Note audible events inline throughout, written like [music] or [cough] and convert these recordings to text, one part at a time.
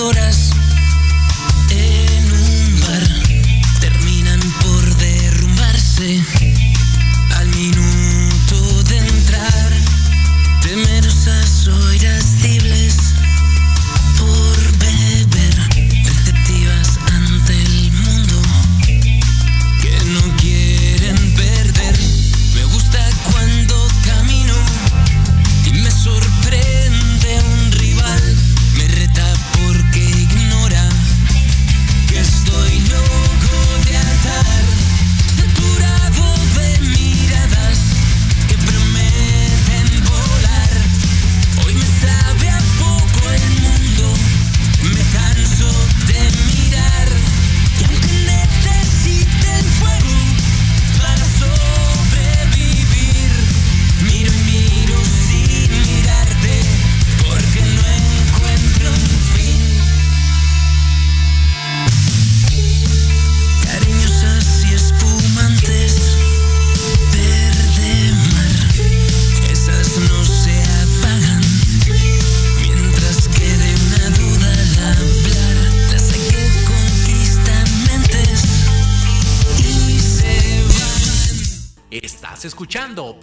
soñadoras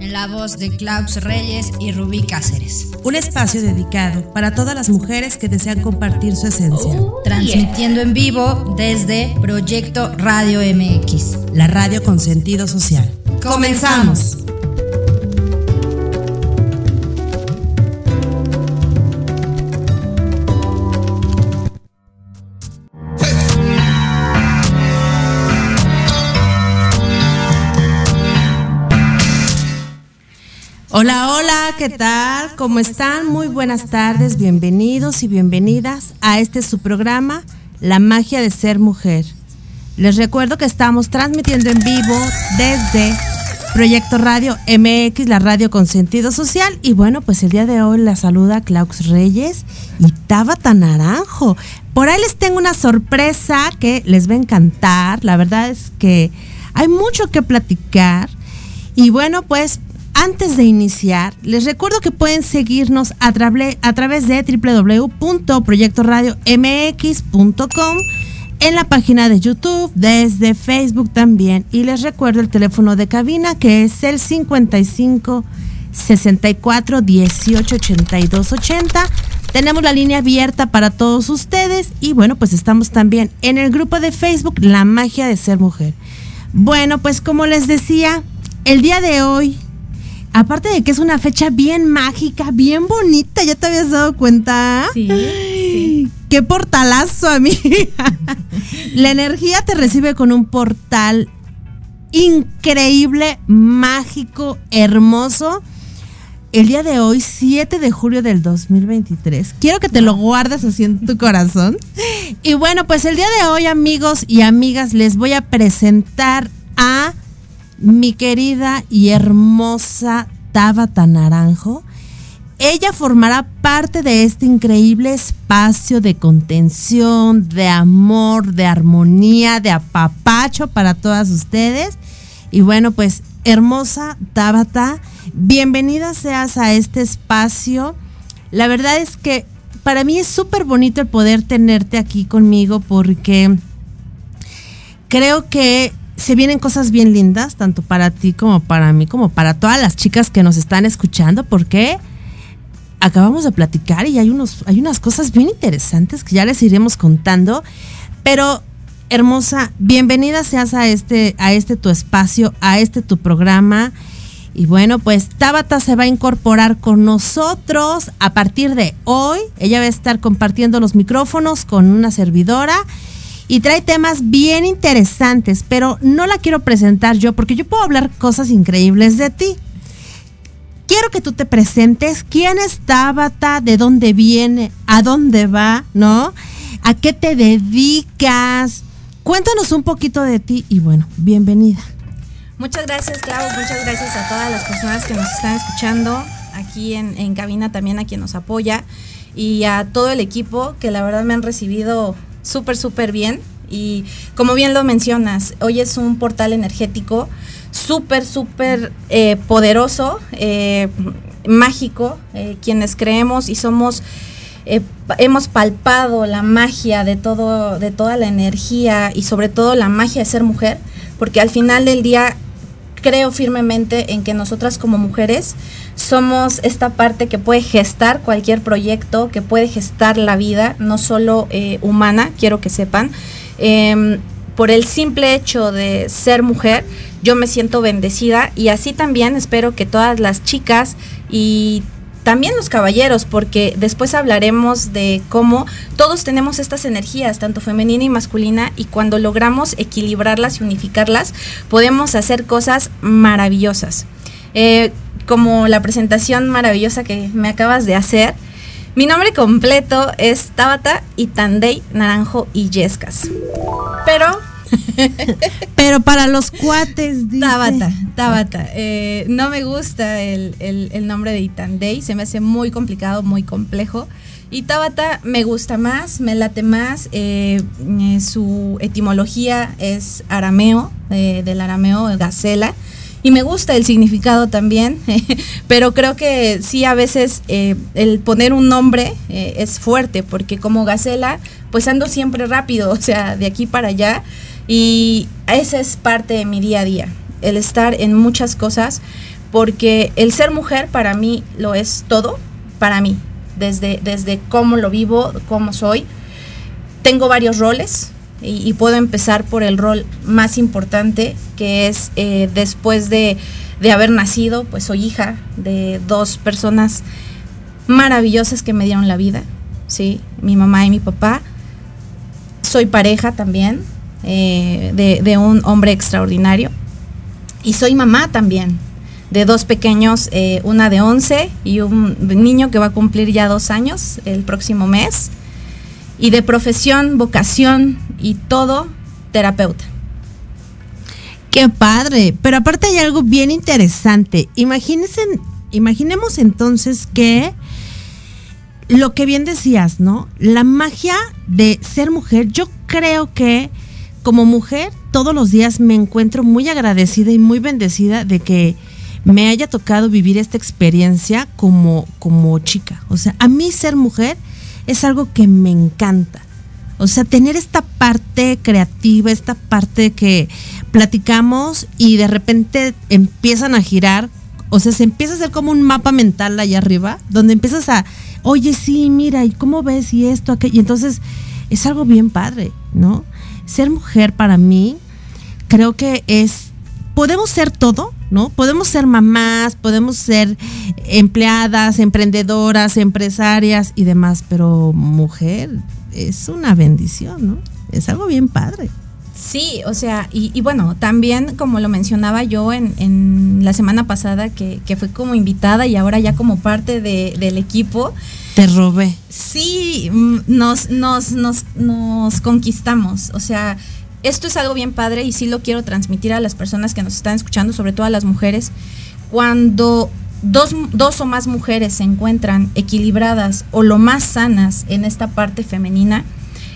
en la voz de Klaus Reyes y Rubí Cáceres, Un espacio dedicado para todas las mujeres que desean compartir su esencia. transmitiendo en vivo desde Proyecto Radio MX. La radio con sentido social. Comenzamos. Hola, hola, ¿qué tal? ¿Cómo están? Muy buenas tardes, bienvenidos y bienvenidas a este su programa, La magia de ser mujer. Les recuerdo que estamos transmitiendo en vivo desde Proyecto Radio MX, la radio con sentido social. Y bueno, pues el día de hoy la saluda Klaus Reyes y Tabata Naranjo. Por ahí les tengo una sorpresa que les va a encantar. La verdad es que hay mucho que platicar. Y bueno, pues antes de iniciar, les recuerdo que pueden seguirnos a, través de www.proyectoradiomx.com en la página de YouTube, desde Facebook también. Y les recuerdo el teléfono de cabina que es el 55 64 18 82 80. Tenemos la línea abierta para todos ustedes y bueno, pues estamos también en el grupo de Facebook La magia de ser mujer. Bueno, pues como les decía, el día de hoy Aparte de que es una fecha bien mágica, bien bonita, ¿ya te habías dado cuenta? Sí, Ay, ¡Qué portalazo, amiga! [laughs] La energía te recibe con un portal increíble, mágico, hermoso. El día de hoy, 7 de julio del 2023. Quiero que te lo guardes así en tu corazón. Y bueno, pues el día de hoy, amigos y amigas, les voy a presentar a mi querida y hermosa Tabata Naranjo. Ella formará parte de este increíble espacio de contención, de amor, de armonía, de apapacho para todas ustedes. Y bueno, pues hermosa Tabata, bienvenida seas a este espacio. La verdad es que para mí es súper bonito el poder tenerte aquí conmigo porque creo que se vienen cosas bien lindas, tanto para ti como para mí, como para todas las chicas que nos están escuchando, porque acabamos de platicar y hay, unos, hay unas cosas bien interesantes que ya les iremos contando. Pero, hermosa, bienvenida seas a este, a este tu espacio, a este tu programa. Y bueno, pues Tabata se va a incorporar con nosotros a partir de hoy. Ella va a estar compartiendo los micrófonos con una servidora y trae temas bien interesantes, pero no la quiero presentar yo porque yo puedo hablar cosas increíbles de ti. Quiero que tú te presentes, quién es Tabata, de dónde viene, a dónde va, ¿no? ¿A qué te dedicas? Cuéntanos un poquito de ti y bueno, bienvenida. Muchas gracias, Clau. Muchas gracias a todas las personas que nos están escuchando aquí en, en cabina, también a quien nos apoya y a todo el equipo que la verdad me han recibido súper, súper bien. Y como bien lo mencionas, hoy es un portal energético súper, súper eh, poderoso, eh, mágico, eh, quienes creemos y somos hemos palpado la magia de todo, de toda la energía y sobre todo la magia de ser mujer, porque al final del día creo firmemente en que nosotras como mujeres somos esta parte que puede gestar cualquier proyecto, que puede gestar la vida, no solo eh, humana, quiero que sepan. Em, por el simple hecho de ser mujer, yo me siento bendecida y así también espero que todas las chicas y también los caballeros, porque después hablaremos de cómo todos tenemos estas energías, tanto femenina y masculina, y cuando logramos equilibrarlas y unificarlas, podemos hacer cosas maravillosas. Eh, como la presentación maravillosa que me acabas de hacer, mi nombre completo es Tabata Itandey Naranjo y Yescas. Pero [laughs] Pero para los cuates, dice. Tabata, Tabata. Eh, no me gusta el, el- nombre de Itandey, se me hace muy complicado, muy complejo. Y Tabata me gusta más, me late más. eh, eh, su etimología es arameo, del arameo gacela. Y me gusta el significado también, [laughs] pero creo que sí a veces el poner un nombre es fuerte, porque como gacela, pues ando siempre rápido, [laughs] o sea, de aquí para allá. Y esa es parte de mi día a día, el estar en muchas cosas, porque el ser mujer para mí lo es todo, para mí, desde, desde cómo lo vivo, cómo soy. Tengo varios roles y, puedo empezar por el rol más importante, que es eh, después de, de haber nacido, pues soy hija de dos personas maravillosas que me dieron la vida, ¿sí? Mi mamá y mi papá. Soy pareja también eh, de, un hombre extraordinario. Y soy mamá también de dos pequeños, eh, una de 11 y un niño que va a cumplir ya dos años el próximo mes. Y de profesión, vocación y todo, terapeuta. Qué padre. Pero aparte hay algo bien interesante. Imagínense, imaginemos entonces que lo que bien decías, ¿no? La magia de ser mujer, yo creo que como mujer todos los días me encuentro muy agradecida y muy bendecida de que me haya tocado vivir esta experiencia como, como chica. O sea, a mí ser mujer es algo que me encanta. O sea, tener esta parte creativa, esta parte que platicamos y de repente empiezan a girar, o sea, se empieza a hacer como un mapa mental allá arriba, donde empiezas a, oye, sí, mira, ¿y cómo ves? Y esto, aquello. Y entonces es algo bien padre, ¿no? Ser mujer para mí, creo que es, podemos ser todo, ¿no? Podemos ser mamás, podemos ser empleadas, emprendedoras, empresarias y demás, pero mujer es una bendición, ¿no? Es algo bien padre. Sí, o sea, y, y bueno, también como lo mencionaba yo en, en la semana pasada, que, que fue como invitada y ahora ya como parte de- del equipo, Te robé. sí, mm, nos, nos, nos, nos conquistamos. O sea, esto es algo bien padre y sí lo quiero transmitir a las personas que nos están escuchando, sobre todo a las mujeres. Cuando dos, dos o más mujeres se encuentran equilibradas o lo más sanas en esta parte femenina,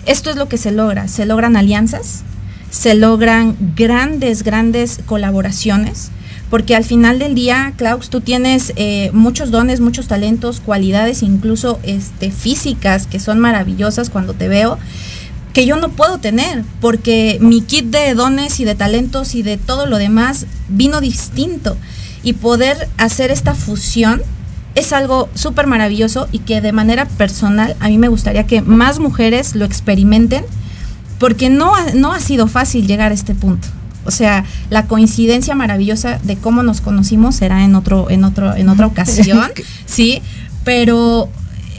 esto es lo que se logra. Se logran alianzas, se logran grandes, grandes colaboraciones. Porque al final del día, Klaus, tú tienes eh, muchos dones, muchos talentos, cualidades, incluso este, físicas, que son maravillosas cuando te veo, que yo no puedo tener, porque mi kit de dones y de talentos y de todo lo demás vino distinto. Y poder hacer esta fusión es algo súper maravilloso y que de manera personal a mí me gustaría que más mujeres lo experimenten, porque no no ha sido fácil llegar a este punto. O sea, la coincidencia maravillosa de cómo nos conocimos será en otro, en otro, en otra [laughs] ocasión, sí. Pero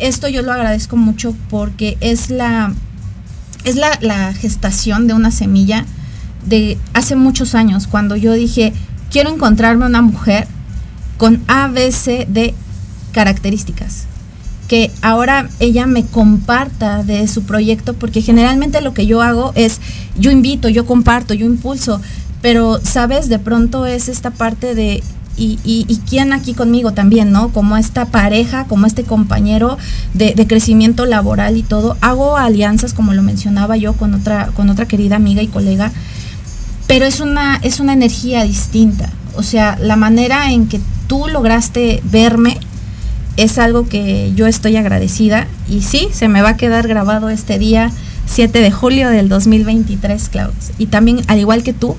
esto yo lo agradezco mucho porque es la, es la, la gestación de una semilla de hace muchos años, cuando yo dije, quiero encontrarme una mujer con A, B, C, D características, ahora ella me comparta de su proyecto, porque generalmente lo que yo hago es, yo invito, yo comparto, yo impulso, pero, ¿sabes? De pronto es esta parte de y, quién aquí conmigo también, ¿no? Como esta pareja, como este compañero de, de, crecimiento laboral y todo. Hago alianzas, como lo mencionaba yo, con otra, con otra querida amiga y colega, pero es una, es una energía distinta. O sea, la manera en que tú lograste verme es algo que yo estoy agradecida y sí, se me va a quedar grabado este día 7 de julio del 2023, Klaus. Y también, al igual que tú,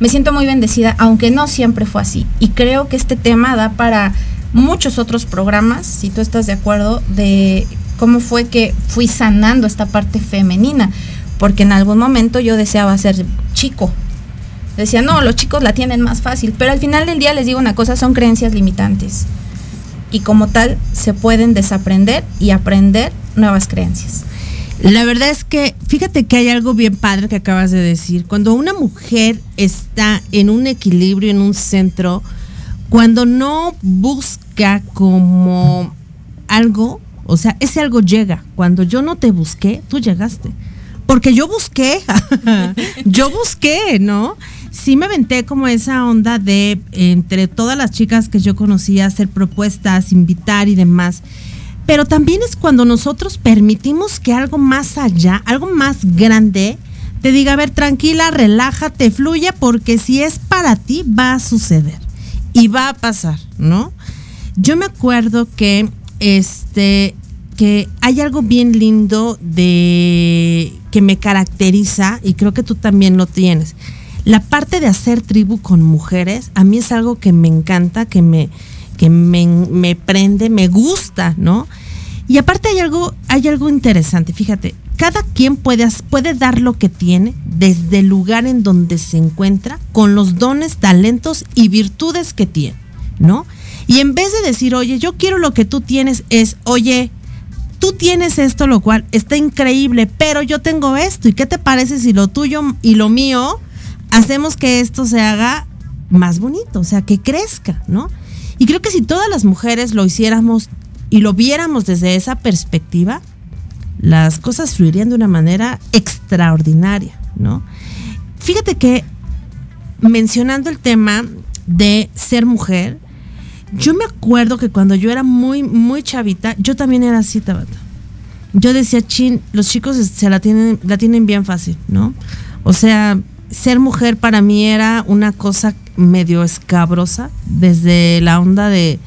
me siento muy bendecida, aunque no siempre fue así. Y creo que este tema da para muchos otros programas, si tú estás de acuerdo, de cómo fue que fui sanando esta parte femenina. Porque en algún momento yo deseaba ser chico. Decía, no, los chicos la tienen más fácil. Pero al final del día les digo una cosa, son creencias limitantes. Y como tal, se pueden desaprender y aprender nuevas creencias. La verdad es que fíjate que hay algo bien padre que acabas de decir. Cuando una mujer está en un equilibrio, en un centro, cuando no busca como algo, o sea, ese algo llega. Cuando yo no te busqué, tú llegaste. Porque yo busqué, [laughs] yo busqué, ¿no? Sí me aventé como esa onda de, entre todas las chicas que yo conocía, hacer propuestas, invitar y demás pero también es cuando nosotros permitimos que algo más allá, algo más grande, te diga, a ver, tranquila, relájate, fluye, porque si es para ti, va a suceder y va a pasar, ¿no? Yo me acuerdo que este que hay algo bien lindo de que me caracteriza y creo que tú también lo tienes. La parte de hacer tribu con mujeres, a mí es algo que me encanta, que me, que me, prende, me gusta, ¿no? Y aparte hay algo, hay algo interesante, fíjate, cada quien puede, puede dar lo que tiene desde el lugar en donde se encuentra, con los dones, talentos y virtudes que tiene, ¿no? Y en vez de decir, oye, yo quiero lo que tú tienes, es, oye, tú tienes esto, lo cual está increíble, pero yo tengo esto, ¿y qué te parece si lo tuyo y lo mío hacemos que esto se haga más bonito, o sea, que crezca, ¿no? Y creo que si todas las mujeres lo hiciéramos y lo viéramos desde esa perspectiva, las cosas fluirían de una manera extraordinaria, ¿no? Fíjate que mencionando el tema de ser mujer, yo me acuerdo que cuando yo era muy, muy chavita, yo también era así, Tabata. Yo decía, chin, los chicos se la tienen, la tienen bien fácil, ¿no? O sea, ser mujer para mí era una cosa medio escabrosa, desde la onda de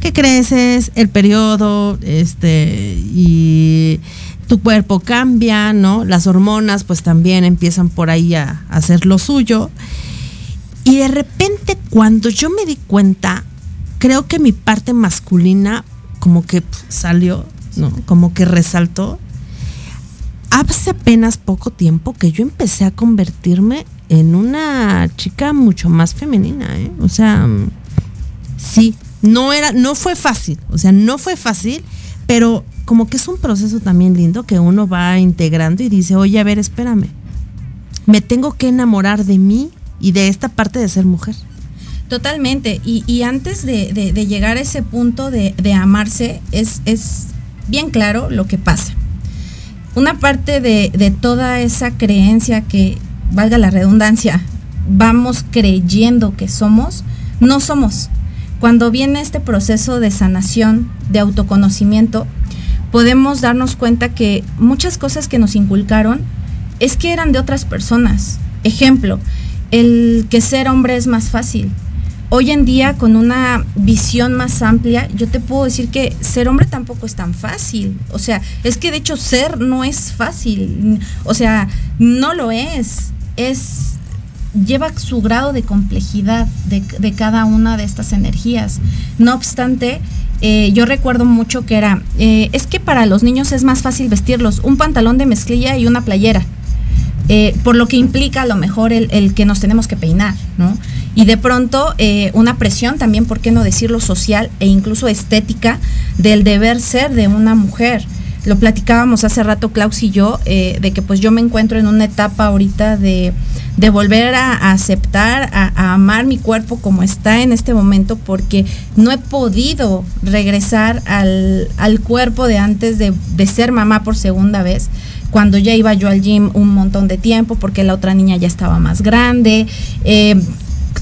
que creces, el periodo, este, y tu cuerpo cambia, ¿no? Las hormonas pues también empiezan por ahí a, a hacer lo suyo. Y de repente cuando yo me di cuenta, creo que mi parte masculina como que salió, ¿no? Como que resaltó. Hace apenas poco tiempo que yo empecé a convertirme en una chica mucho más femenina, ¿eh? O sea, sí, no era, no fue fácil, o sea, no fue fácil, pero como que es un proceso también lindo que uno va integrando y dice, oye, a ver, espérame, me tengo que enamorar de mí y de esta parte de ser mujer. Totalmente, y, antes de, llegar a ese punto de, de amarse, es, es, bien claro lo que pasa. Una parte de, de toda esa creencia que, valga la redundancia, vamos creyendo que somos, no somos cuando viene este proceso de sanación, de autoconocimiento, podemos darnos cuenta que muchas cosas que nos inculcaron es que eran de otras personas. Ejemplo, el que ser hombre es más fácil. Hoy en día, con una visión más amplia, yo te puedo decir que ser hombre tampoco es tan fácil. O sea, es que de hecho ser no es fácil. O sea, no lo es. Es lleva su grado de complejidad de, cada una de estas energías. No obstante, eh, yo recuerdo mucho que era, eh, es que para los niños es más fácil vestirlos un pantalón de mezclilla y una playera. Eh, por lo que implica a lo mejor el, el, que nos tenemos que peinar, ¿no? Y de pronto eh, una presión también, ¿por qué no decirlo social e incluso estética del deber ser de una mujer? lo platicábamos hace rato Klaus y yo, eh, de que pues yo me encuentro en una etapa ahorita de, volver a, aceptar, a, a amar mi cuerpo como está en este momento, porque no he podido regresar al, al cuerpo de antes de, de ser mamá por segunda vez cuando ya iba yo al gym un montón de tiempo porque la otra niña ya estaba más grande, eh,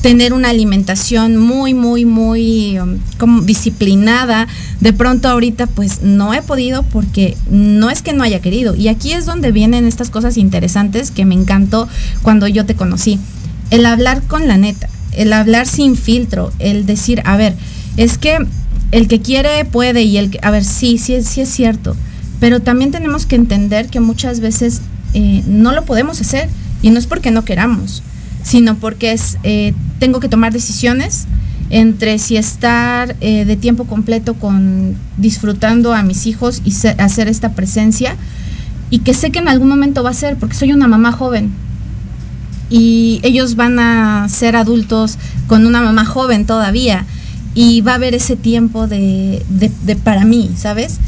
tener una alimentación muy, muy, muy um, como disciplinada. De pronto ahorita pues no he podido porque no es que no haya querido. Y aquí es donde vienen estas cosas interesantes que me encantó cuando yo te conocí. El hablar con la neta, el hablar sin filtro, el decir, a ver, es que el que quiere puede y el que, a ver, sí, sí, sí es cierto. Pero también tenemos que entender que muchas veces eh, no lo podemos hacer y no es porque no queramos sino porque eh, tengo que tomar decisiones entre si estar eh, de tiempo completo con disfrutando a mis hijos y hacer esta presencia y que sé que en algún momento va a ser porque soy una mamá joven y ellos van a ser adultos con una mamá joven todavía y va a haber ese tiempo de para mí, ¿sabes?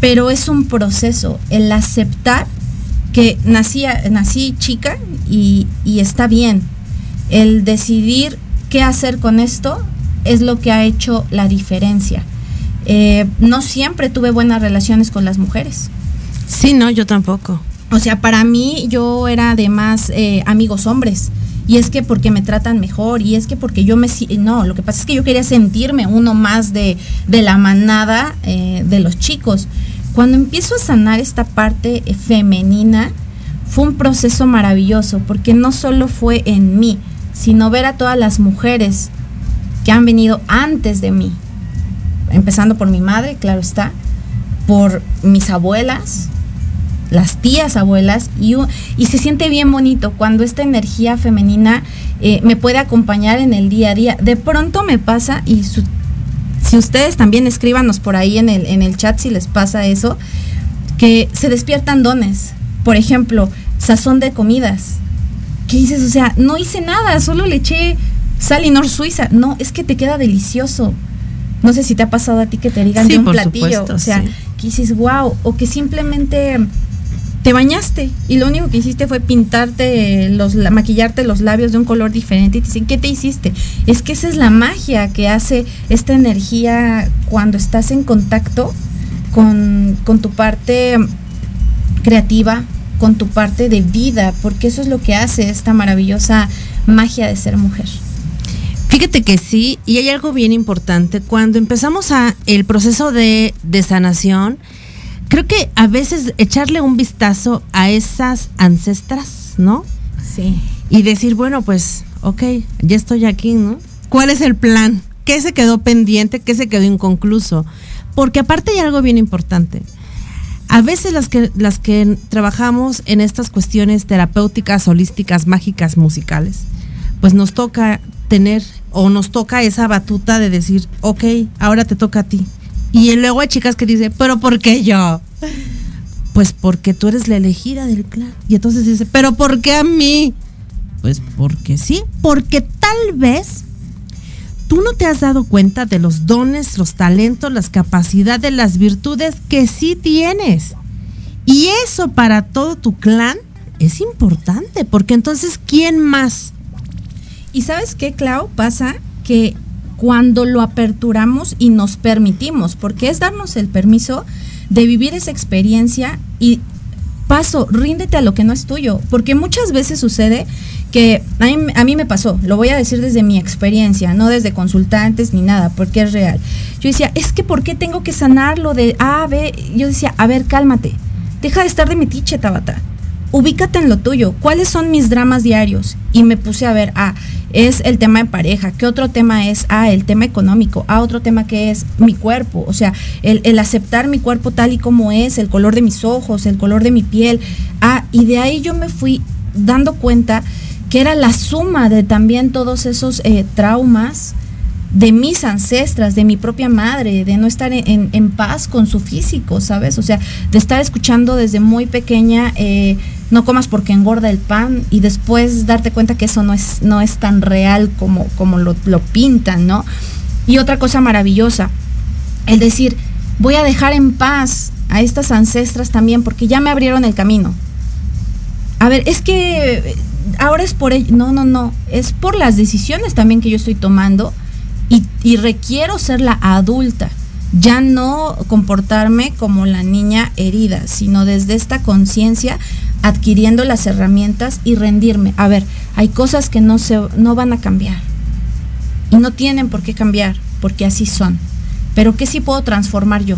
Pero es un proceso, el aceptar que nací, nací chica y, y está bien. El decidir qué hacer con esto es lo que ha hecho la diferencia. Eh, no siempre tuve buenas relaciones con las mujeres. Sí, no, yo tampoco. O sea, para mí yo era de más eh, amigos hombres. Y es que porque me tratan mejor, y es que porque yo me... No, lo que pasa es que yo quería sentirme uno más de, de la manada eh, de los chicos. Cuando empiezo a sanar esta parte eh, femenina, fue un proceso maravilloso, porque no solo fue en mí, sino ver a todas las mujeres que han venido antes de mí, empezando por mi madre, claro está, por mis abuelas, las tías abuelas y, y se siente bien bonito cuando esta energía femenina eh, me puede acompañar en el día a día. De pronto me pasa y su- si ustedes también escríbanos por ahí en el, en el chat si les pasa eso, que se despiertan dones. Por ejemplo, sazón de comidas. ¿Qué dices? O sea, no hice nada, solo le eché sal y nor suiza. No, es que te queda delicioso. No sé si te ha pasado a ti que te digan Sí, de un platillo. supuesto, o sea, sí. que dices, wow, o que simplemente te bañaste y lo único que hiciste fue pintarte los la- maquillarte los labios de un color diferente y te dicen, "¿Qué te hiciste?" Es que esa es la magia que hace esta energía cuando estás en contacto con, con tu parte creativa, con tu parte de vida, porque eso es lo que hace esta maravillosa magia de ser mujer. Fíjate que sí, y hay algo bien importante. Cuando empezamos a el proceso de, de sanación, creo que a veces echarle un vistazo a esas ancestras, ¿no? Sí. Y decir, bueno, pues, ok, ya estoy aquí, ¿no? ¿Cuál es el plan? ¿Qué se quedó pendiente? ¿Qué se quedó inconcluso? Porque aparte hay algo bien importante. A veces las que, las que trabajamos en estas cuestiones terapéuticas, holísticas, mágicas, musicales, pues nos toca tener o nos toca esa batuta de decir, ok, ahora te toca a ti. Y luego hay chicas que dicen, pero ¿por qué yo? Pues porque tú eres la elegida del clan. Y entonces dice, pero ¿por qué a mí? Pues porque sí, porque tal vez tú no te has dado cuenta de los dones, los talentos, las capacidades, las virtudes que sí tienes. Y eso para todo tu clan es importante, porque entonces, ¿quién más? Y sabes qué, Clau, pasa que cuando lo aperturamos y nos permitimos, porque es darnos el permiso de vivir esa experiencia y paso, ríndete a lo que no es tuyo, porque muchas veces sucede que a mí, me pasó, lo voy a decir desde mi experiencia, no desde consultantes ni nada, porque es real. Yo decía, es que ¿por qué tengo que sanar lo de A, B? Yo decía, a ver, cálmate, deja de estar de metiche, Tabata ubícate en lo tuyo. ¿Cuáles son mis dramas diarios? Y me puse a ver, ah, es el tema de pareja. ¿Qué otro tema es? Ah, el tema económico. Ah, otro tema que es mi cuerpo. O sea, el, el aceptar mi cuerpo tal y como es, el color de mis ojos, el color de mi piel. Ah, y de ahí yo me fui dando cuenta que era la suma de también todos esos eh, traumas de mis ancestras, de mi propia madre, de no estar en, paz con su físico, ¿sabes? O sea, de estar escuchando desde muy pequeña, eh, no comas porque engorda el pan y después darte cuenta que eso no es, no es tan real como, como lo, lo pintan, ¿no? Y otra cosa maravillosa, el decir, voy a dejar en paz a estas ancestras también, porque ya me abrieron el camino. A ver, es que eh, ahora es por ello. No, no, no. Es por las decisiones también que yo estoy tomando y, requiero ser la adulta. Ya no comportarme como la niña herida, sino desde esta conciencia adquiriendo las herramientas y rendirme. A ver, hay cosas que no, se, no van a cambiar y no tienen por qué cambiar, porque así son. Pero ¿qué sí puedo transformar yo?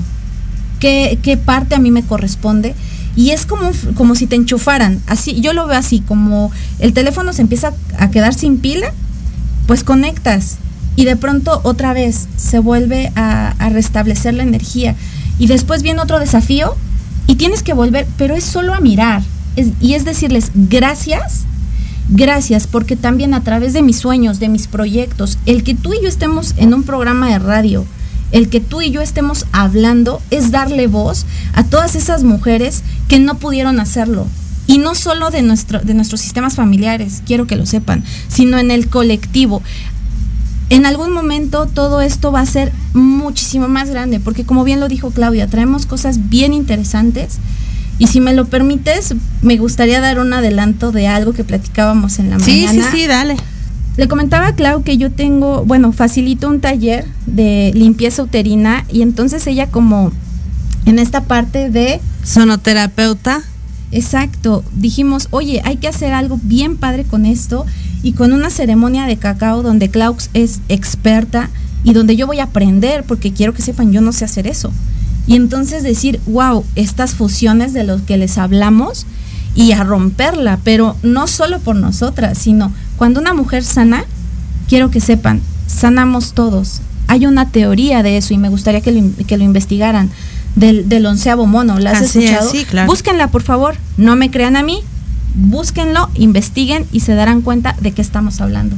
¿Qué, qué parte a mí me corresponde? Y es como, como si te enchufaran, así, yo lo veo así, como el teléfono se empieza a quedar sin pila, pues conectas y de pronto otra vez se vuelve a, restablecer la energía. Y después viene otro desafío y tienes que volver, pero es solo a mirar. Y es decirles gracias, gracias, porque también a través de mis sueños, de mis proyectos, el que tú y yo estemos en un programa de radio, el que tú y yo estemos hablando, es darle voz a todas esas mujeres que no pudieron hacerlo. Y no solo de, nuestro, de nuestros sistemas familiares, quiero que lo sepan, sino en el colectivo en algún momento todo esto va a ser muchísimo más grande, porque como bien lo dijo Claudia, traemos cosas bien interesantes. Y si me lo permites, me gustaría dar un adelanto de algo que platicábamos en la Sí, sí, mañana. sí, dale. Le comentaba a Clau que yo tengo, bueno, facilito un taller de limpieza uterina y entonces ella como en esta parte de Sonoterapeuta. Exacto, dijimos, oye, hay que hacer algo bien padre con esto y con una ceremonia de cacao donde Klaus es experta y donde yo voy a aprender porque quiero que sepan, yo no sé hacer eso. Y entonces decir, wow, estas fusiones de los que les hablamos y a romperla, pero no solo por nosotras, sino cuando una mujer sana, quiero que sepan, sanamos todos. Hay una teoría de eso y me gustaría que lo, que lo investigaran. Del, del onceavo mono, ¿la has Así es, escuchado? sí, claro. Búsquenla, por favor. No me crean a mí. Búsquenlo, investiguen y se darán cuenta de qué estamos hablando.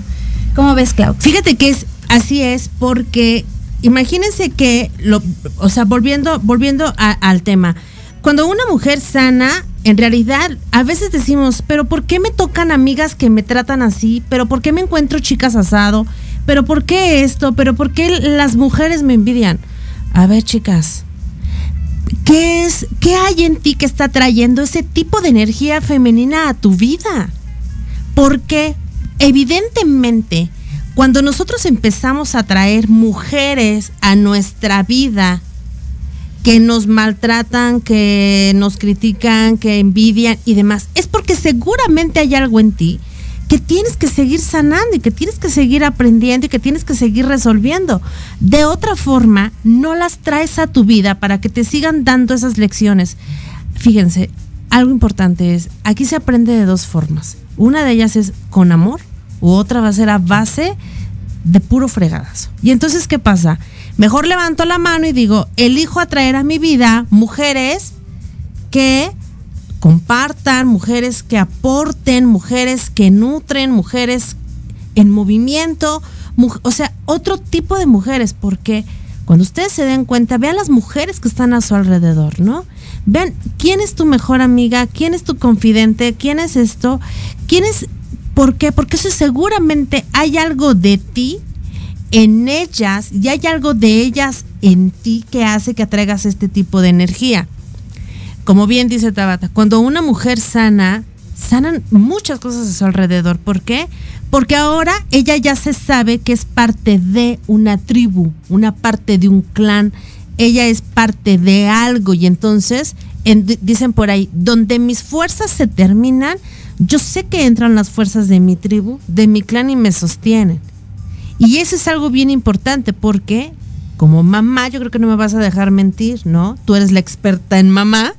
¿Cómo ves, Clau? Fíjate que es así es porque imagínense que lo, o sea, volviendo volviendo a- al tema, cuando una mujer sana, en realidad a veces decimos, pero ¿por qué me tocan amigas que me tratan así? Pero ¿por qué me encuentro chicas asado? Pero ¿por qué esto? Pero ¿por qué las mujeres me envidian? A ver, chicas, ¿Qué es, qué hay en ti que está trayendo ese tipo de energía femenina a tu vida? Porque evidentemente, cuando nosotros empezamos a traer mujeres a nuestra vida que nos maltratan, que nos critican, que envidian y demás, es porque seguramente hay algo en ti que tienes que seguir sanando y que tienes que seguir aprendiendo y que tienes que seguir resolviendo. De otra forma, no las traes a tu vida para que te sigan dando esas lecciones. Fíjense, algo importante es, aquí se aprende de dos formas. Una de ellas es con amor u otra va a ser a base de puro fregadazo. Y entonces, ¿qué pasa? Mejor levanto la mano y digo, elijo atraer a mi vida mujeres que compartan, mujeres que aporten, mujeres que nutren, mujeres en movimiento, o sea, otro tipo de mujeres, porque cuando ustedes se den cuenta, vean las mujeres que están a su alrededor, ¿no? Vean quién es tu mejor amiga, quién es tu confidente, quién es esto, quién es, ¿por qué? Porque eso seguramente hay algo de ti en ellas y hay algo de ellas en ti que hace que atraigas este tipo de energía como bien dice Tabata, cuando una mujer sana, sanan muchas cosas a su alrededor. ¿Por qué? Porque ahora ella ya se sabe que es parte de una tribu, una parte de un clan. Ella es parte de algo y entonces en- di- dicen por ahí, donde mis fuerzas se terminan, yo sé que entran las fuerzas de mi tribu, de mi clan y me sostienen. Y eso es algo bien importante porque como mamá, yo creo que no me vas a dejar mentir, ¿no? Tú eres la experta en mamá.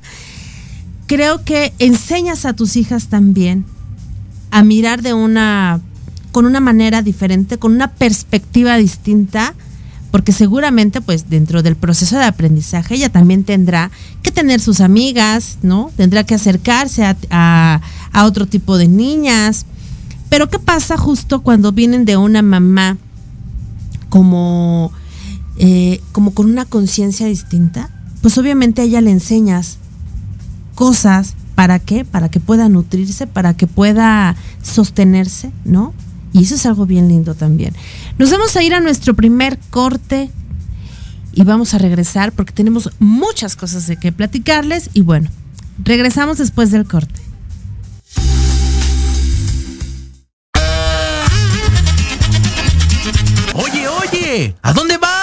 Creo que enseñas a tus hijas también a mirar de una con una manera diferente, con una perspectiva distinta, porque seguramente pues dentro del proceso de aprendizaje ella también tendrá que tener sus amigas, ¿no? Tendrá que acercarse a, a- a otro tipo de niñas. Pero ¿qué pasa justo cuando vienen de una mamá como, eh, como con una conciencia distinta? Pues obviamente a ella le enseñas cosas, ¿para qué? Para que pueda nutrirse, para que pueda sostenerse, ¿no? Y eso es algo bien lindo también. Nos vamos a ir a nuestro primer corte y vamos a regresar porque tenemos muchas cosas de que platicarles y bueno, regresamos después del corte. Oye, oye, ¿a dónde vas?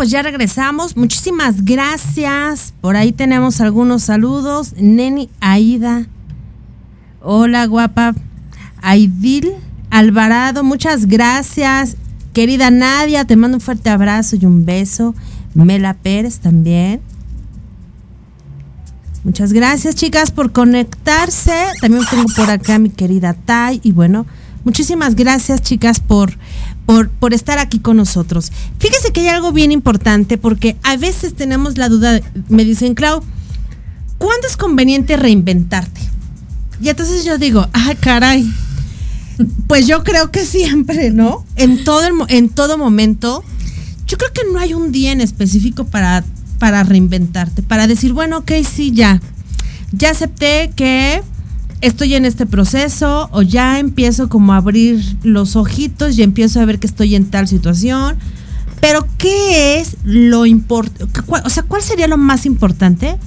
Pues ya regresamos. Muchísimas gracias. Por ahí tenemos algunos saludos. Neni Aida. Hola, guapa. Aidil Alvarado, muchas gracias. Querida Nadia, te mando un fuerte abrazo y un beso. Mela Pérez también. Muchas gracias, chicas, por conectarse. También tengo por acá a mi querida Tai. Y bueno, muchísimas gracias, chicas, por, por, estar aquí con nosotros. Fíjese que hay algo bien importante porque a veces tenemos la duda, me dicen, Clau, ¿cuándo es conveniente reinventarte? Y entonces yo digo, ah, caray. Pues yo creo que siempre, ¿no? En todo, en todo momento. Yo creo que no hay un día en específico para, para reinventarte, para decir, bueno, ok, sí, ya. Ya acepté que estoy en este proceso o ya empiezo como a abrir los ojitos y empiezo a ver que estoy en tal situación. Pero ¿qué es lo importante? O sea, ¿cuál sería lo más importante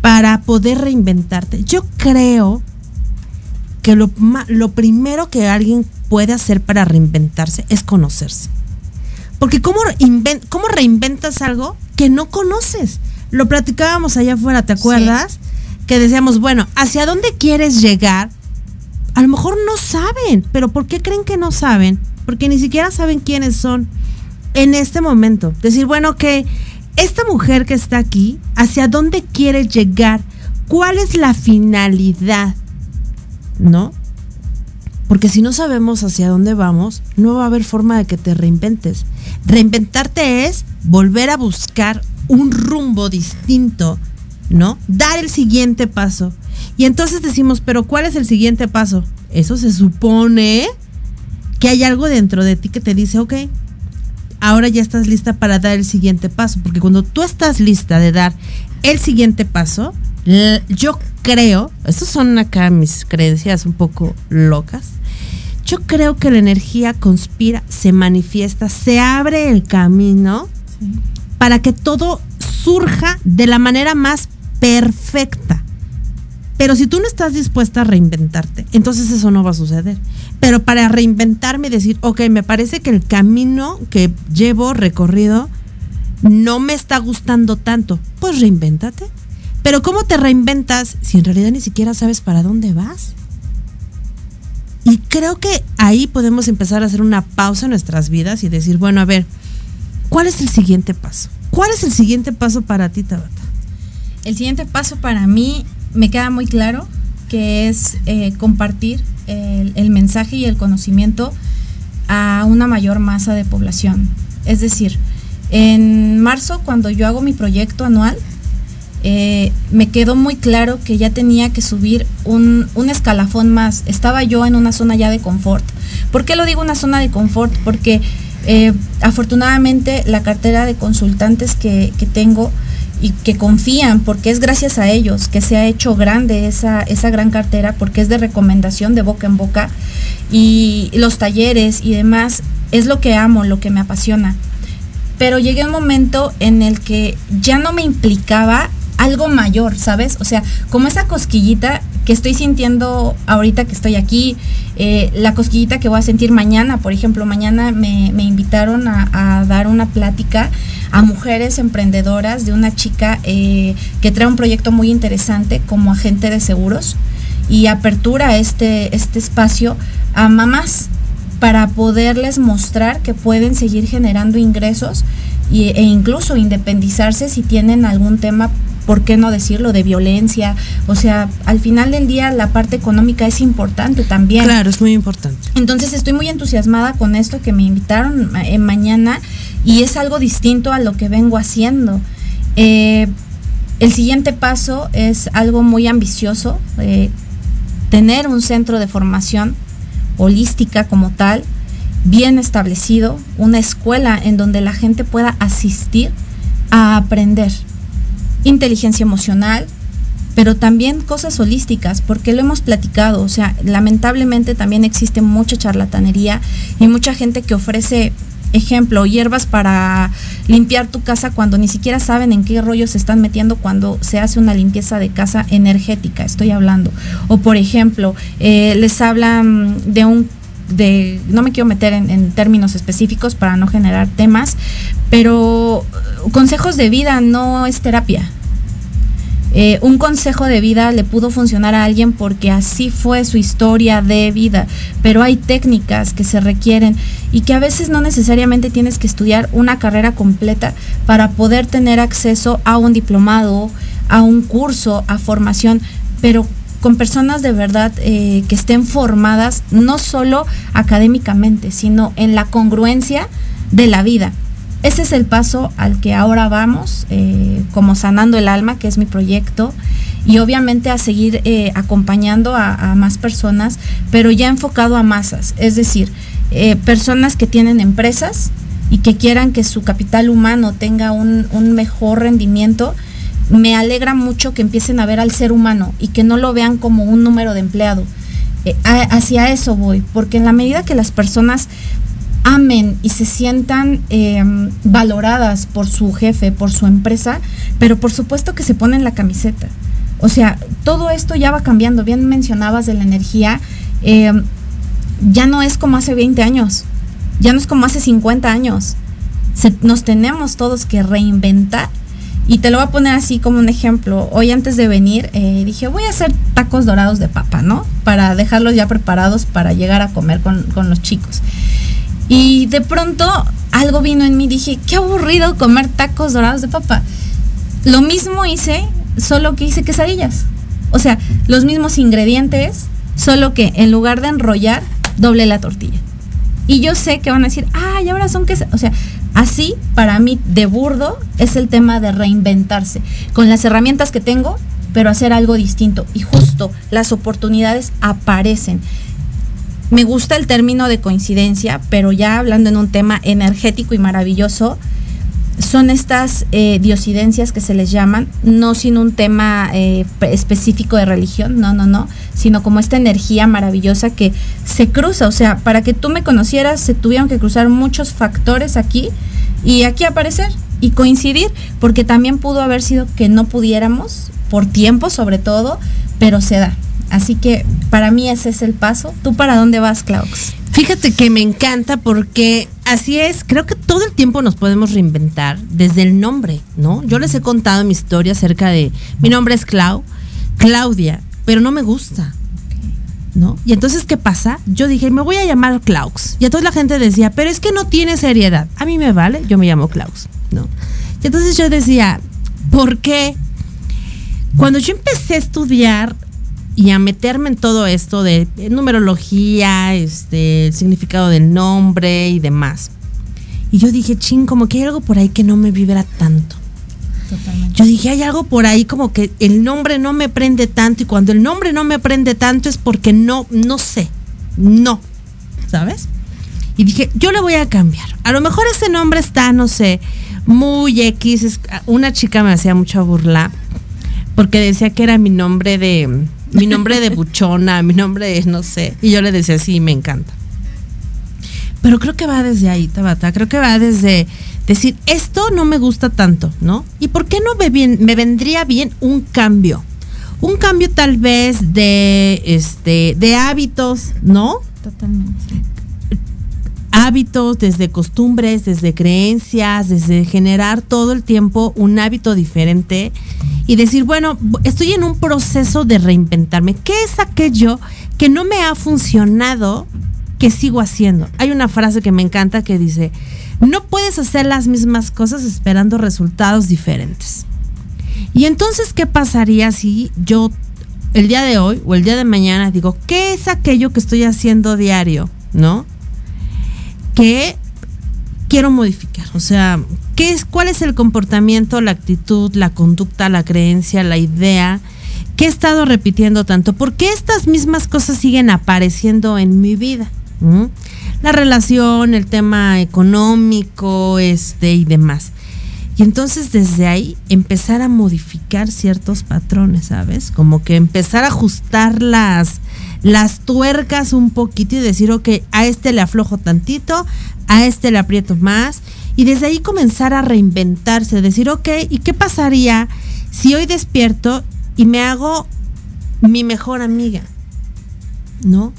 para poder reinventarte? Yo creo que lo, lo primero que alguien puede hacer para reinventarse es conocerse. Porque ¿cómo, ¿cómo reinventas algo que no conoces? Lo platicábamos allá afuera, ¿te acuerdas? Que decíamos, bueno, ¿hacia dónde quieres llegar? A lo mejor no saben, pero ¿por qué creen que no saben? Porque ni siquiera saben quiénes son en este momento. Decir, bueno, que esta mujer que está aquí, ¿hacia dónde quiere llegar? ¿Cuál es la finalidad? ¿No? Porque si no sabemos hacia dónde vamos, no va a haber forma de que te reinventes. Reinventarte es volver a buscar un rumbo distinto, ¿no? Dar el siguiente paso. Y entonces decimos, pero ¿cuál es el siguiente paso? Eso se supone que hay algo dentro de ti que te dice, ok, ahora ya estás lista para dar el siguiente paso. Porque cuando tú estás lista de dar el siguiente paso, yo creo, estas son acá mis creencias un poco locas, yo creo que la energía conspira, se manifiesta, se abre el camino para que todo surja de la manera más perfecta. Pero si tú no estás dispuesta a reinventarte, entonces eso no va a suceder. Pero para reinventarme y decir, ok, me parece que el camino que llevo recorrido no me está gustando tanto, pues reinvéntate. Pero ¿cómo te reinventas si en realidad ni siquiera sabes para dónde vas? Y creo que ahí podemos empezar a hacer una pausa en nuestras vidas y decir, bueno, a ver, ¿cuál es el siguiente paso? ¿Cuál es el siguiente paso para ti, Tabata? El siguiente paso para mí me queda muy claro que es eh, compartir el, mensaje y el conocimiento a una mayor masa de población. Es decir, en marzo, cuando yo hago mi proyecto anual, eh, me quedó muy claro que ya tenía que subir un, escalafón más. Estaba yo en una zona ya de confort. ¿Por qué lo digo una zona de confort? Porque eh, afortunadamente la cartera de consultantes que tengo y que confían, porque es gracias a ellos que se ha hecho grande esa, esa gran cartera, porque es de recomendación de boca en boca, y los talleres y demás, es lo que amo, lo que me apasiona. Pero llegué un momento en el que ya no me implicaba algo mayor, ¿sabes? O sea, como esa cosquillita que estoy sintiendo ahorita que estoy aquí, eh, la cosquillita que voy a sentir mañana, por ejemplo, mañana me, invitaron a, dar una plática a mujeres emprendedoras de una chica eh, que trae un proyecto muy interesante como agente de seguros y apertura este, este espacio a mamás para poderles mostrar que pueden seguir generando ingresos e incluso independizarse si tienen algún tema ¿por qué no decirlo? De violencia. O sea, al final del día la parte económica es importante también. Claro, es muy importante. Entonces estoy muy entusiasmada con esto que me invitaron eh, mañana y es algo distinto a lo que vengo haciendo. Eh, el siguiente paso es algo muy ambicioso, eh, tener un centro de formación holística como tal, bien establecido, una escuela en donde la gente pueda asistir a aprender inteligencia emocional, pero también cosas holísticas, porque lo hemos platicado, o sea, lamentablemente también existe mucha charlatanería y mucha gente que ofrece, ejemplo, hierbas para limpiar tu casa cuando ni siquiera saben en qué rollo se están metiendo cuando se hace una limpieza de casa energética, estoy hablando. O por ejemplo, eh, les hablan de un de, no me quiero meter en, en, términos específicos para no generar temas, pero consejos de vida no es terapia. Eh, un consejo de vida le pudo funcionar a alguien porque así fue su historia de vida, pero hay técnicas que se requieren y que a veces no necesariamente tienes que estudiar una carrera completa para poder tener acceso a un diplomado, a un curso, a formación, pero con personas de verdad eh, que estén formadas no solo académicamente, sino en la congruencia de la vida. Ese es el paso al que ahora vamos, eh, como Sanando el Alma, que es mi proyecto, y obviamente a seguir eh, acompañando a, más personas, pero ya enfocado a masas, es decir, eh, personas que tienen empresas y que quieran que su capital humano tenga un, mejor rendimiento, me alegra mucho que empiecen a ver al ser humano y que no lo vean como un número de empleado. Hacia eso voy, porque en la medida que las personas amen y se sientan eh, valoradas por su jefe, por su empresa, pero por supuesto que se ponen la camiseta. O sea, todo esto ya va cambiando. Bien mencionabas de la energía, eh, ya no es como hace 20 años, ya no es como hace 50 años. Nos tenemos todos que reinventar y te lo voy a poner así como un ejemplo. Hoy antes de venir eh, dije, voy a hacer tacos dorados de papa, ¿no? Para dejarlos ya preparados para llegar a comer con, con los chicos. Y de pronto algo vino en mí, dije, qué aburrido comer tacos dorados de papa. Lo mismo hice, solo que hice quesadillas. O sea, los mismos ingredientes, solo que en lugar de enrollar, doble la tortilla. Y yo sé que van a decir, ay, ahora son que... O sea, así para mí de burdo es el tema de reinventarse. Con las herramientas que tengo, pero hacer algo distinto. Y justo las oportunidades aparecen. Me gusta el término de coincidencia, pero ya hablando en un tema energético y maravilloso, son estas eh, diosidencias que se les llaman, no sin un tema eh, pe- específico de religión, no, no, no, sino como esta energía maravillosa que se cruza, o sea, para que tú me conocieras se tuvieron que cruzar muchos factores aquí y aquí aparecer y coincidir, porque también pudo haber sido que no pudiéramos, por tiempo sobre todo, pero se da. Así que para mí ese es el paso. ¿Tú para dónde vas, Claux? Fíjate que me encanta porque así es, creo que todo el tiempo nos podemos reinventar desde el nombre, ¿no? Yo les he contado mi historia acerca de, mi nombre es Clau, Claudia, pero no me gusta, ¿no? Y entonces, ¿qué pasa? Yo dije, me voy a llamar Claux. Y entonces la gente decía, pero es que no tiene seriedad. A mí me vale, yo me llamo Claux, ¿no? Y entonces yo decía, ¿por qué? Cuando yo empecé a estudiar y a meterme en todo esto de numerología, este, el significado del nombre y demás. Y yo dije, ching, como que hay algo por ahí que no me vibra tanto. Totalmente. Yo dije, hay algo por ahí como que el nombre no me prende tanto y cuando el nombre no me prende tanto es porque no, no sé, no, ¿sabes? Y dije, yo le voy a cambiar. A lo mejor ese nombre está, no sé, muy X. una chica me hacía mucha burla porque decía que era mi nombre de, mi nombre de buchona, mi nombre de, no sé. Y yo le decía, sí, me encanta. Pero creo que va desde ahí, Tabata. Creo que va desde decir, esto no me gusta tanto, ¿no? ¿Y por qué no me, me vendría bien un cambio? Un cambio tal vez de, este, de hábitos, ¿no? Totalmente. Hábitos, desde costumbres, desde creencias, desde generar todo el tiempo un hábito diferente y decir, bueno, estoy en un proceso de reinventarme. ¿Qué es aquello que no me ha funcionado que sigo haciendo? Hay una frase que me encanta que dice, no puedes hacer las mismas cosas esperando resultados diferentes. Y entonces, ¿qué pasaría si yo el día de hoy o el día de mañana digo, ¿qué es aquello que estoy haciendo diario? ¿No? Que quiero modificar. O sea, ¿qué es, ¿cuál es el comportamiento, la actitud, la conducta, la creencia, la idea que he estado repitiendo tanto? ¿Por qué estas mismas cosas siguen apareciendo en mi vida? ¿Mm? La relación, el tema económico, este y demás. Y entonces desde ahí empezar a modificar ciertos patrones, ¿sabes? Como que empezar a ajustar las, las tuercas un poquito y decir, ok, a este le aflojo tantito, a este le aprieto más. Y desde ahí comenzar a reinventarse, decir, ok, ¿y qué pasaría si hoy despierto y me hago mi mejor amiga? ¿No?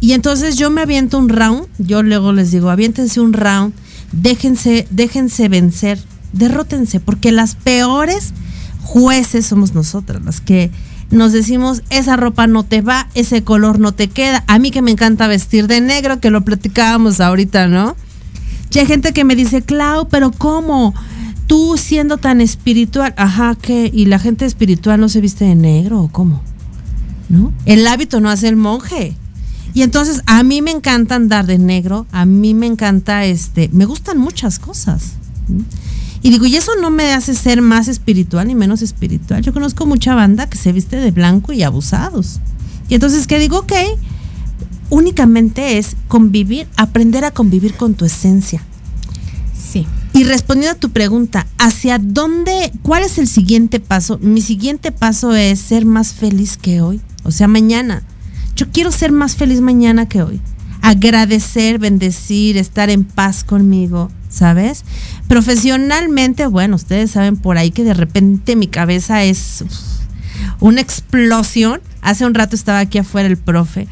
Y entonces yo me aviento un round, yo luego les digo, aviéntense un round, déjense, déjense vencer, derrótense, porque las peores jueces somos nosotras, las que nos decimos, esa ropa no te va, ese color no te queda. A mí que me encanta vestir de negro, que lo platicábamos ahorita, ¿no? Y hay gente que me dice, Clau, pero ¿cómo? Tú siendo tan espiritual, ajá, ¿qué? ¿Y la gente espiritual no se viste de negro o cómo? ¿No? El hábito no hace el monje. Y entonces a mí me encanta andar de negro, a mí me encanta este, me gustan muchas cosas. Y digo, y eso no me hace ser más espiritual ni menos espiritual. Yo conozco mucha banda que se viste de blanco y abusados. Y entonces que digo, ok, únicamente es convivir, aprender a convivir con tu esencia. Sí. Y respondiendo a tu pregunta, ¿hacia dónde, cuál es el siguiente paso? Mi siguiente paso es ser más feliz que hoy, o sea, mañana. Yo quiero ser más feliz mañana que hoy. Agradecer, bendecir, estar en paz conmigo, ¿sabes? Profesionalmente, bueno, ustedes saben por ahí que de repente mi cabeza es una explosión. Hace un rato estaba aquí afuera el profe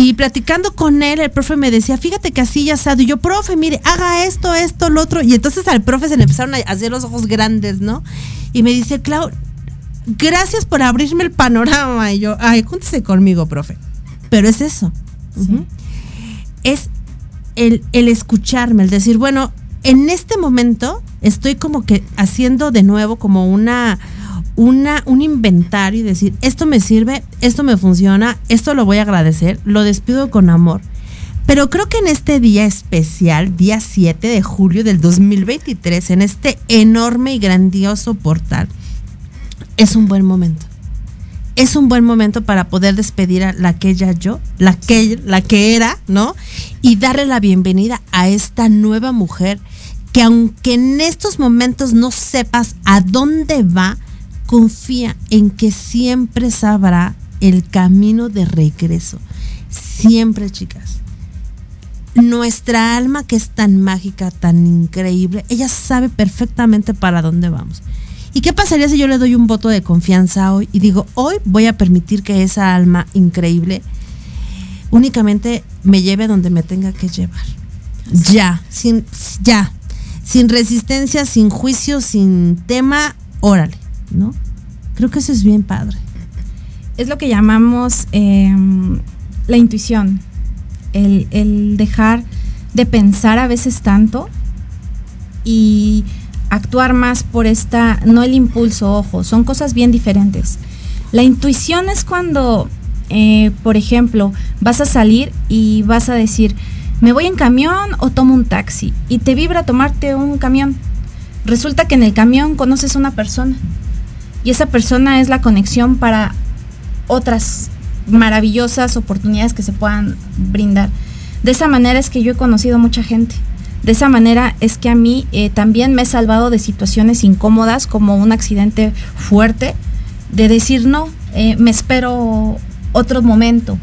y platicando con él, el profe me decía, fíjate que así ya asado. Y yo, profe, mire, haga esto, esto, lo otro. Y entonces al profe se le empezaron a hacer los ojos grandes, ¿no? Y me dice, Clau, gracias por abrirme el panorama. Y yo, ay, júntese conmigo, profe. Pero es eso. Es el, el escucharme, el decir, bueno, en este momento estoy como que haciendo de nuevo como una una, un inventario y decir, esto me sirve, esto me funciona, esto lo voy a agradecer, lo despido con amor. Pero creo que en este día especial, día 7 de julio del 2023, en este enorme y grandioso portal, es un buen momento. Es un buen momento para poder despedir a la que ella yo, la que, la que era, ¿no? Y darle la bienvenida a esta nueva mujer que aunque en estos momentos no sepas a dónde va, confía en que siempre sabrá el camino de regreso. Siempre, chicas. Nuestra alma que es tan mágica, tan increíble, ella sabe perfectamente para dónde vamos. ¿Y qué pasaría si yo le doy un voto de confianza hoy y digo, hoy voy a permitir que esa alma increíble únicamente me lleve a donde me tenga que llevar? Ya, sin, ya, sin resistencia, sin juicio, sin tema, órale, ¿no? Creo que eso es bien padre. Es lo que llamamos eh, la intuición, el, el dejar de pensar a veces tanto y actuar más por esta, no el impulso, ojo, son cosas bien diferentes. La intuición es cuando, eh, por ejemplo, vas a salir y vas a decir, me voy en camión o tomo un taxi y te vibra tomarte un camión. Resulta que en el camión conoces una persona y esa persona es la conexión para otras maravillosas oportunidades que se puedan brindar. De esa manera es que yo he conocido mucha gente. De esa manera es que a mí eh, también me he salvado de situaciones incómodas como un accidente fuerte, de decir no, eh, me espero otro momento.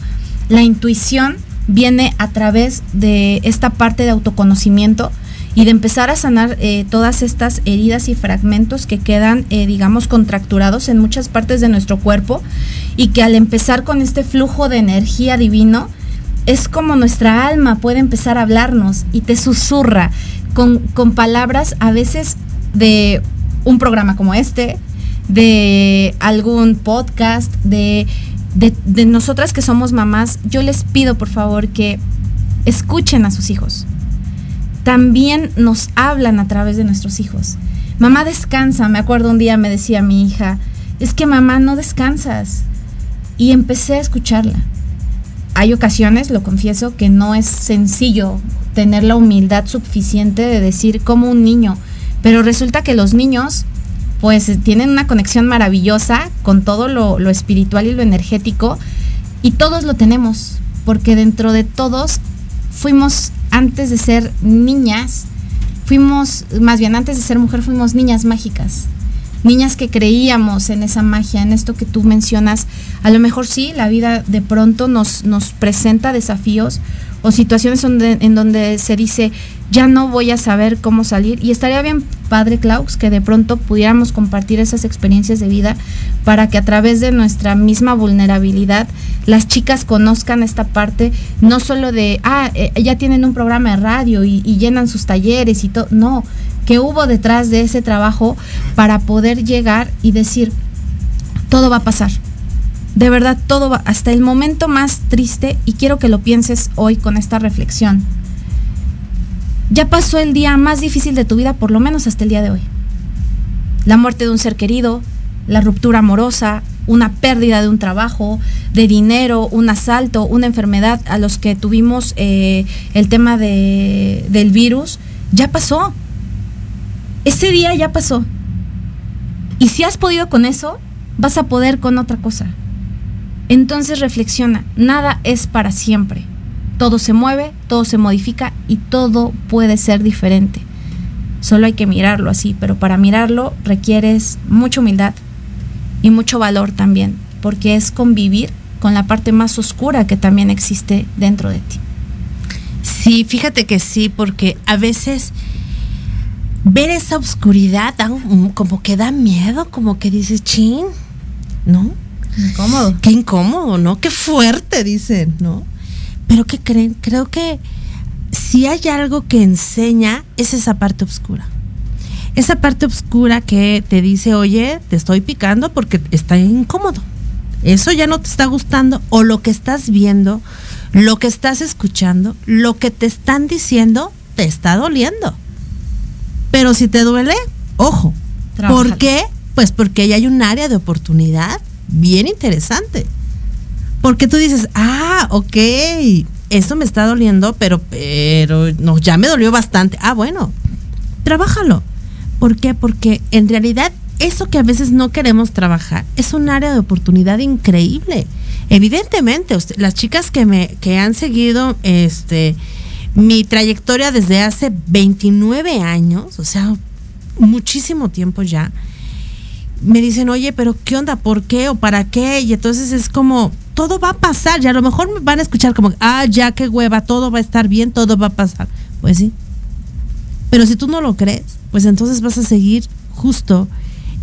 La intuición viene a través de esta parte de autoconocimiento y de empezar a sanar eh, todas estas heridas y fragmentos que quedan, eh, digamos, contracturados en muchas partes de nuestro cuerpo y que al empezar con este flujo de energía divino, es como nuestra alma puede empezar a hablarnos y te susurra con, con palabras a veces de un programa como este, de algún podcast, de, de, de nosotras que somos mamás, yo les pido por favor que escuchen a sus hijos. También nos hablan a través de nuestros hijos. Mamá descansa, me acuerdo un día me decía mi hija, es que mamá no descansas. Y empecé a escucharla. Hay ocasiones, lo confieso, que no es sencillo tener la humildad suficiente de decir como un niño, pero resulta que los niños pues tienen una conexión maravillosa con todo lo, lo espiritual y lo energético y todos lo tenemos, porque dentro de todos fuimos antes de ser niñas, fuimos, más bien antes de ser mujer, fuimos niñas mágicas. Niñas que creíamos en esa magia, en esto que tú mencionas. A lo mejor sí, la vida de pronto nos, nos presenta desafíos o situaciones donde, en donde se dice, ya no voy a saber cómo salir. Y estaría bien, padre Klaus, que de pronto pudiéramos compartir esas experiencias de vida para que a través de nuestra misma vulnerabilidad las chicas conozcan esta parte, no solo de, ah, eh, ya tienen un programa de radio y, y llenan sus talleres y todo, no, que hubo detrás de ese trabajo para poder llegar y decir, todo va a pasar. De verdad, todo va, hasta el momento más triste, y quiero que lo pienses hoy con esta reflexión. Ya pasó el día más difícil de tu vida, por lo menos hasta el día de hoy. La muerte de un ser querido, la ruptura amorosa, una pérdida de un trabajo, de dinero, un asalto, una enfermedad a los que tuvimos eh, el tema de, del virus, ya pasó. Ese día ya pasó. Y si has podido con eso, vas a poder con otra cosa. Entonces reflexiona, nada es para siempre. Todo se mueve, todo se modifica y todo puede ser diferente. Solo hay que mirarlo así, pero para mirarlo requieres mucha humildad y mucho valor también, porque es convivir con la parte más oscura que también existe dentro de ti. Sí, fíjate que sí, porque a veces ver esa oscuridad como que da miedo, como que dices, chin, ¿no? Incómodo. Qué incómodo, ¿no? Qué fuerte, dicen, ¿no? Pero ¿qué creen? Creo que si hay algo que enseña es esa parte oscura. Esa parte oscura que te dice, oye, te estoy picando porque está incómodo. Eso ya no te está gustando o lo que estás viendo, lo que estás escuchando, lo que te están diciendo, te está doliendo. Pero si te duele, ojo. ¿por qué? Pues porque ahí hay un área de oportunidad bien interesante. Porque tú dices, ah, ok, esto me está doliendo, pero, pero, no, ya me dolió bastante. Ah, bueno, trabájalo. ¿Por qué? Porque en realidad eso que a veces no queremos trabajar es un área de oportunidad increíble. Evidentemente, usted- las chicas que me que han seguido este mi trayectoria desde hace 29 años, o sea, muchísimo tiempo ya, me dicen, oye, pero ¿qué onda? ¿Por qué? ¿O para qué? Y entonces es como, todo va a pasar. Y a lo mejor me van a escuchar como, ah, ya qué hueva, todo va a estar bien, todo va a pasar. Pues sí. Pero si tú no lo crees, pues entonces vas a seguir justo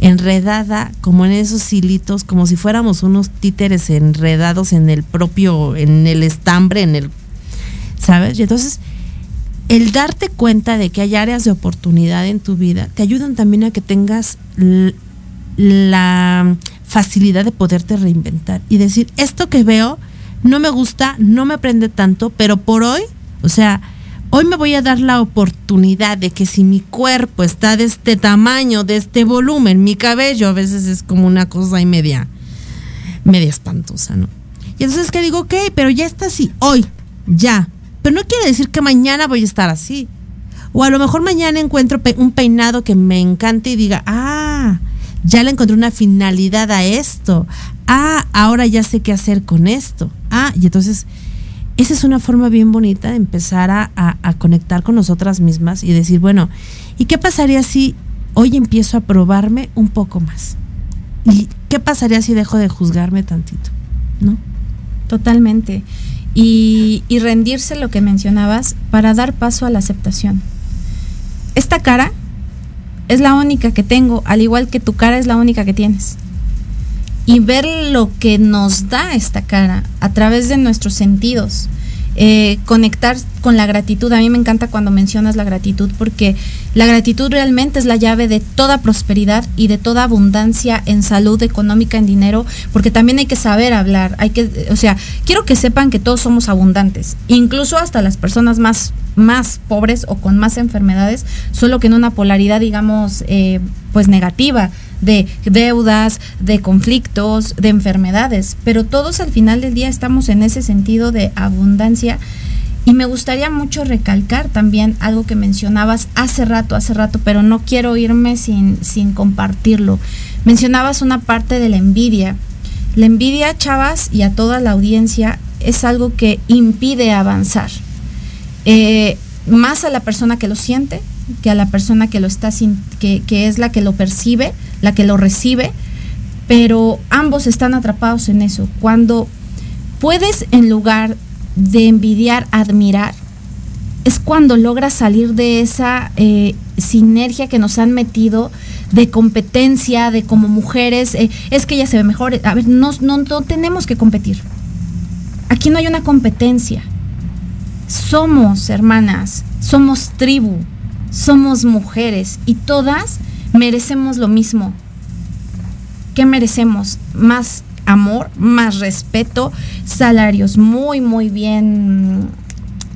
enredada como en esos hilitos, como si fuéramos unos títeres enredados en el propio, en el estambre, en el, ¿sabes? Y entonces el darte cuenta de que hay áreas de oportunidad en tu vida te ayudan también a que tengas la facilidad de poderte reinventar y decir, esto que veo no me gusta, no me prende tanto, pero por hoy, o sea, hoy me voy a dar la oportunidad de que si mi cuerpo está de este tamaño, de este volumen, mi cabello a veces es como una cosa y media, media espantosa, ¿no? Y entonces que digo, ok, pero ya está así, hoy, ya. Pero no quiere decir que mañana voy a estar así. O a lo mejor mañana encuentro un peinado que me encante y diga, ah, ya le encontré una finalidad a esto. Ah, ahora ya sé qué hacer con esto. Ah, y entonces esa es una forma bien bonita de empezar a, a- conectar con nosotras mismas y decir, bueno, ¿y qué pasaría si hoy empiezo a probarme un poco más? ¿Y qué pasaría si dejo de juzgarme tantito? ¿No? Totalmente. Y, y rendirse lo que mencionabas para dar paso a la aceptación. Esta cara es la única que tengo, al igual que tu cara es la única que tienes. Y ver lo que nos da esta cara a través de nuestros sentidos. Eh, conectar con la gratitud. A mí me encanta cuando mencionas la gratitud porque la gratitud realmente es la llave de toda prosperidad y de toda abundancia en salud económica, en dinero, porque también hay que saber hablar. Hay que, o sea, quiero que sepan que todos somos abundantes, incluso hasta las personas más más pobres o con más enfermedades, solo que en una polaridad, digamos, eh, pues negativa de deudas, de conflictos, de enfermedades, pero todos al final del día estamos en ese sentido de abundancia y me gustaría mucho recalcar también algo que mencionabas hace rato, hace rato, pero no quiero irme sin, sin compartirlo. Mencionabas una parte de la envidia. La envidia, chavas, y a toda la audiencia, es algo que impide avanzar. Eh, más a la persona que lo siente que a la persona que lo está sin- que, que es la que lo percibe, la que lo recibe, pero ambos están atrapados en eso. Cuando puedes en lugar de envidiar, admirar, es cuando logras salir de esa eh, sinergia que nos han metido de competencia, de como mujeres, eh, es que ella se ve mejor. A ver, no, no, no tenemos que competir. Aquí no hay una competencia. Somos hermanas, somos tribu, somos mujeres y todas merecemos lo mismo. ¿Qué merecemos? Más amor, más respeto, salarios muy, muy bien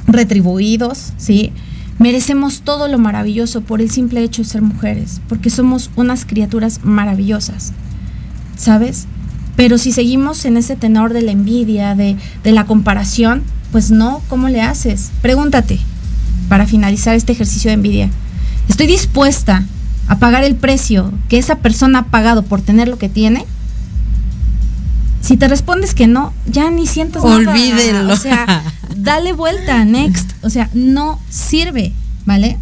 retribuidos, ¿sí? Merecemos todo lo maravilloso por el simple hecho de ser mujeres, porque somos unas criaturas maravillosas, ¿sabes? Pero si seguimos en ese tenor de la envidia, de, de la comparación, pues no, ¿cómo le haces? Pregúntate, para finalizar este ejercicio de envidia, ¿estoy dispuesta a pagar el precio que esa persona ha pagado por tener lo que tiene? Si te respondes que no, ya ni sientas nada. Olvídenlo. O sea, dale vuelta, next. O sea, no sirve, ¿vale?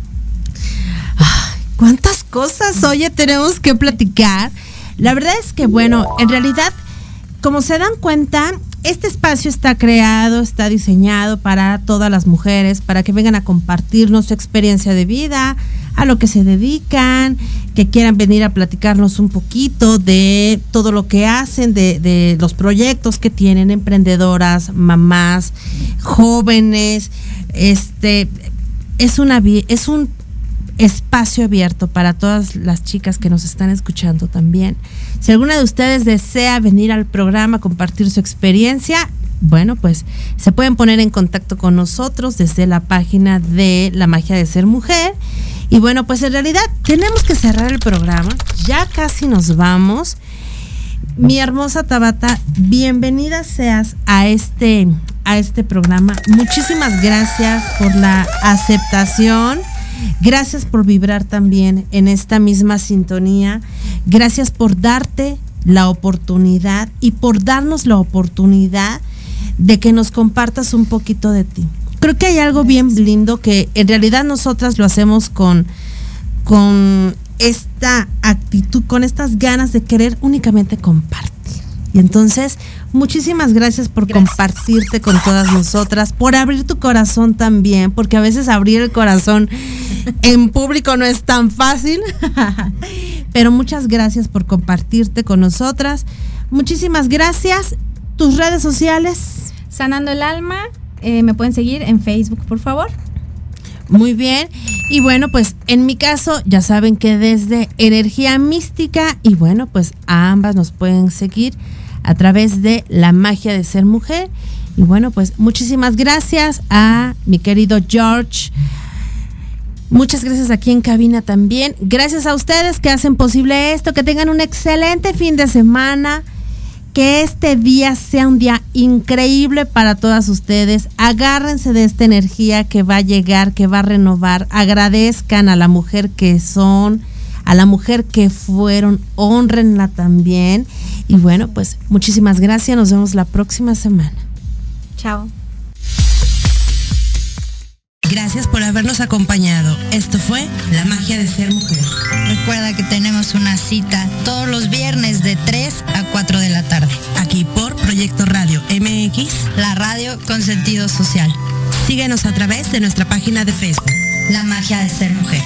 ¿Cuántas cosas, oye, tenemos que platicar? La verdad es que, bueno, en realidad, como se dan cuenta, este espacio está creado, está diseñado para todas las mujeres, para que vengan a compartirnos su experiencia de vida, a lo que se dedican, que quieran venir a platicarnos un poquito de todo lo que hacen, de, de los proyectos que tienen, emprendedoras, mamás, jóvenes, este, es una es un espacio abierto para todas las chicas que nos están escuchando también. Si alguna de ustedes desea venir al programa, compartir su experiencia, bueno, pues se pueden poner en contacto con nosotros desde la página de La Magia de Ser Mujer Y bueno, pues en realidad tenemos que cerrar el programa. Ya casi nos vamos. Mi hermosa Tabata, bienvenida seas a este, a este programa. Muchísimas gracias por la aceptación. Gracias por vibrar también en esta misma sintonía. Gracias por darte la oportunidad y por darnos la oportunidad de que nos compartas un poquito de ti. Creo que hay algo bien lindo que en realidad nosotras lo hacemos con, con esta actitud, con estas ganas de querer únicamente compartir. Y entonces, muchísimas gracias por compartirte con todas nosotras, por abrir tu corazón también, porque a veces abrir el corazón en público no es tan fácil. [laughs] Pero muchas gracias por compartirte con nosotras. Muchísimas gracias. Tus redes sociales. Sanando el alma, eh, me pueden seguir en Facebook, por favor. Muy bien. Y bueno, pues en mi caso, ya saben que desde Energía Mística, y bueno, pues a ambas nos pueden seguir a través de la magia de ser mujer. Y bueno, pues muchísimas gracias a mi querido George. Muchas gracias aquí en cabina también. Gracias a ustedes que hacen posible esto. Que tengan un excelente fin de semana. Que este día sea un día increíble para todas ustedes. Agárrense de esta energía que va a llegar, que va a renovar. Agradezcan a la mujer que son, a la mujer que fueron. Honrenla también. Y bueno, pues muchísimas gracias. Nos vemos la próxima semana. Chao. Gracias por habernos acompañado. Esto fue La magia de ser mujer. Recuerda que tenemos una cita todos los viernes de 3 a 4 de la tarde. Aquí por Proyecto Radio MX. La radio con sentido social. Síguenos a través de nuestra página de Facebook. La magia de ser mujer.